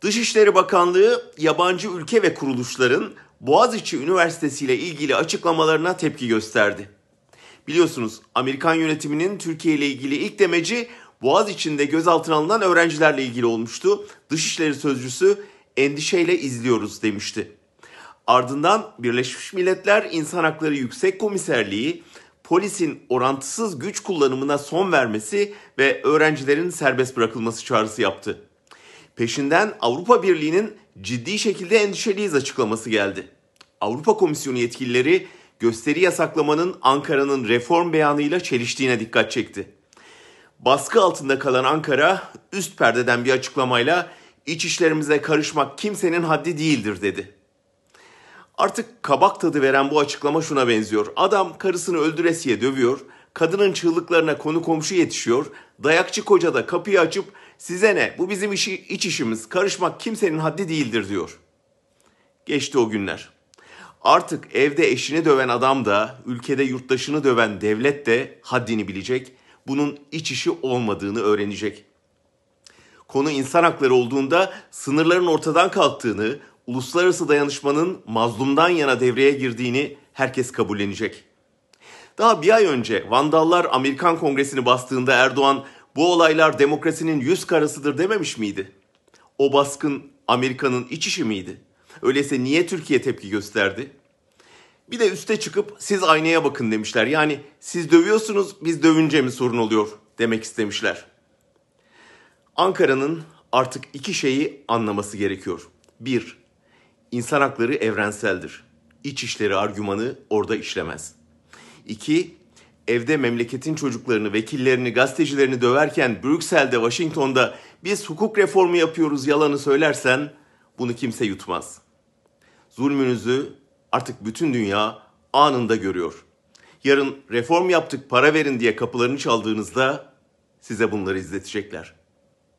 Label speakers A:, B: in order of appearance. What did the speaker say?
A: Dışişleri Bakanlığı yabancı ülke ve kuruluşların Boğaziçi Üniversitesi ile ilgili açıklamalarına tepki gösterdi. Biliyorsunuz Amerikan yönetiminin Türkiye ile ilgili ilk demeci Boğaziçi'nde gözaltına alınan öğrencilerle ilgili olmuştu. Dışişleri Sözcüsü endişeyle izliyoruz demişti. Ardından Birleşmiş Milletler İnsan Hakları Yüksek Komiserliği polisin orantısız güç kullanımına son vermesi ve öğrencilerin serbest bırakılması çağrısı yaptı. Peşinden Avrupa Birliği'nin ciddi şekilde endişeliyiz açıklaması geldi. Avrupa Komisyonu yetkilileri gösteri yasaklamanın Ankara'nın reform beyanıyla çeliştiğine dikkat çekti. Baskı altında kalan Ankara üst perdeden bir açıklamayla iç işlerimize karışmak kimsenin haddi değildir dedi. Artık kabak tadı veren bu açıklama şuna benziyor. Adam karısını öldüresiye dövüyor, kadının çığlıklarına konu komşu yetişiyor, dayakçı koca da kapıyı açıp size ne bu bizim işi, iç işimiz karışmak kimsenin haddi değildir diyor. Geçti o günler. Artık evde eşini döven adam da, ülkede yurttaşını döven devlet de haddini bilecek, bunun iç işi olmadığını öğrenecek. Konu insan hakları olduğunda sınırların ortadan kalktığını, uluslararası dayanışmanın mazlumdan yana devreye girdiğini herkes kabullenecek. Daha bir ay önce Vandallar Amerikan Kongresi'ni bastığında Erdoğan bu olaylar demokrasinin yüz karasıdır dememiş miydi? O baskın Amerika'nın iç işi miydi? Öyleyse niye Türkiye tepki gösterdi? Bir de üste çıkıp siz aynaya bakın demişler. Yani siz dövüyorsunuz biz dövünce mi sorun oluyor demek istemişler. Ankara'nın artık iki şeyi anlaması gerekiyor. Bir, insan hakları evrenseldir. İç işleri argümanı orada işlemez. İki, evde memleketin çocuklarını, vekillerini, gazetecilerini döverken Brüksel'de, Washington'da biz hukuk reformu yapıyoruz yalanı söylersen bunu kimse yutmaz. Zulmünüzü artık bütün dünya anında görüyor. Yarın reform yaptık para verin diye kapılarını çaldığınızda size bunları izletecekler.